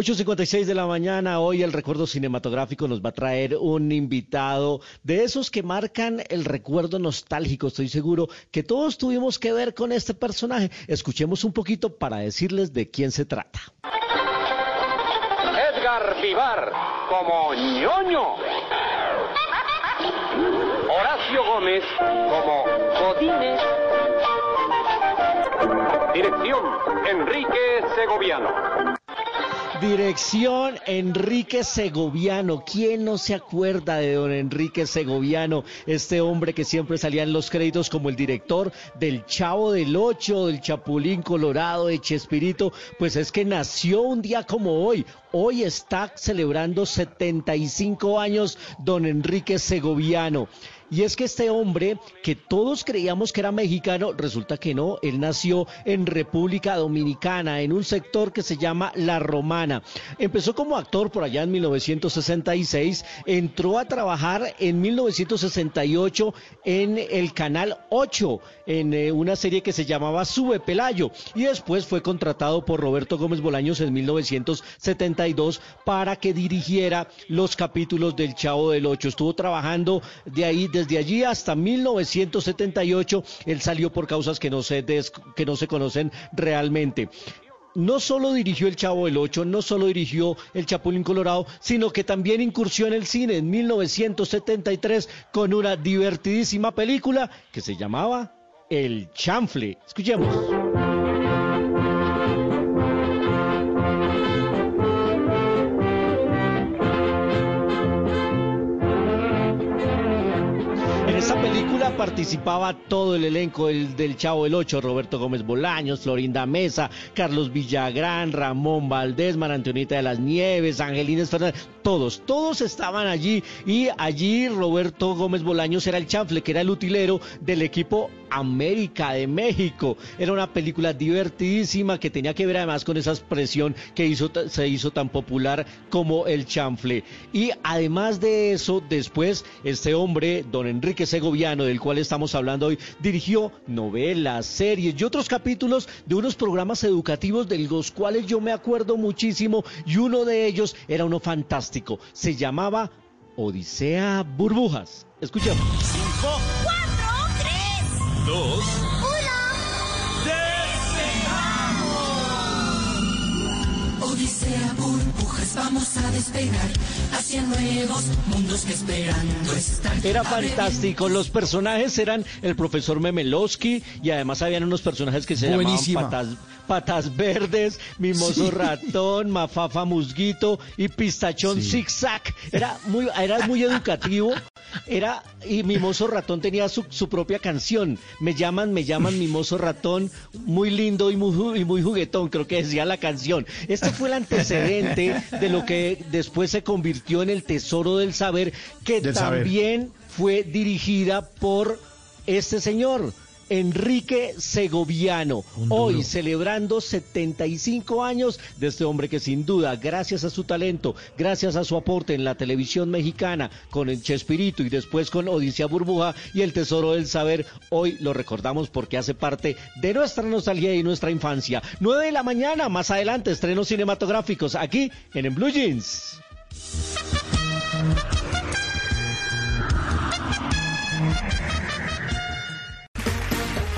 8.56 de la mañana, hoy el recuerdo cinematográfico nos va a traer un invitado de esos que marcan el recuerdo nostálgico. Estoy seguro que todos tuvimos que ver con este personaje. Escuchemos un poquito para decirles de quién se trata. Edgar Vivar como ñoño. Horacio Gómez como Godínez. Dirección Enrique Segoviano. Dirección Enrique Segoviano. ¿Quién no se acuerda de don Enrique Segoviano? Este hombre que siempre salía en los créditos como el director del Chavo del Ocho, del Chapulín Colorado, de Chespirito. Pues es que nació un día como hoy. Hoy está celebrando 75 años don Enrique Segoviano. Y es que este hombre, que todos creíamos que era mexicano, resulta que no, él nació en República Dominicana, en un sector que se llama La Romana. Empezó como actor por allá en 1966, entró a trabajar en 1968 en el Canal 8, en eh, una serie que se llamaba Sube Pelayo, y después fue contratado por Roberto Gómez Bolaños en 1972 para que dirigiera los capítulos del Chavo del Ocho. Estuvo trabajando de ahí desde allí hasta 1978 él salió por causas que no se, que no se conocen realmente no solo dirigió El Chavo del Ocho, no solo dirigió El Chapulín Colorado, sino que también incursió en el cine en 1973 con una divertidísima película que se llamaba El Chanfle. Escuchemos. Participaba todo el elenco el, del Chavo del Ocho, Roberto Gómez Bolaños, Florinda Mesa, Carlos Villagrán, Ramón Valdés, María de las Nieves, Angelines Fernández, todos, todos estaban allí y allí Roberto Gómez Bolaños era el chanfle, que era el utilero del equipo América de México. Era una película divertidísima que tenía que ver además con esa expresión que se hizo tan popular como el chanfle. Y además de eso, después este hombre, don Enrique Segoviano, del cual estamos hablando hoy, dirigió novelas, series y otros capítulos de unos programas educativos de los cuales yo me acuerdo muchísimo y uno de ellos era uno fantástico. Se llamaba Odisea Burbujas. Escuchemos. Cinco, cuatro, tres, dos, Odisea Burbujas, vamos a despegar hacia nuevos mundos que esperando están. Era fantástico. Los personajes eran el profesor Memelowski y además habían unos personajes que se Buenísima. llamaban patas, patas verdes, mimoso Sí. ratón, mafafa musguito y pistachón Sí. zigzag. Era muy, era muy educativo. Era, y Mimoso Ratón tenía su, su propia canción. Me llaman, me llaman Mimoso Ratón, muy lindo y muy, y muy juguetón, creo que decía la canción. Este fue el antecedente de lo que después se convirtió en el Tesoro del Saber, que Del saber. también fue dirigida por este señor. Enrique Segoviano, hoy celebrando 75 años de este hombre que sin duda, gracias a su talento, gracias a su aporte en la televisión mexicana, con el Chespirito y después con Odisea Burbuja y el Tesoro del Saber, hoy lo recordamos porque hace parte de nuestra nostalgia y nuestra infancia. 9 de la mañana, más adelante, estrenos cinematográficos aquí en, en Blue Jeans.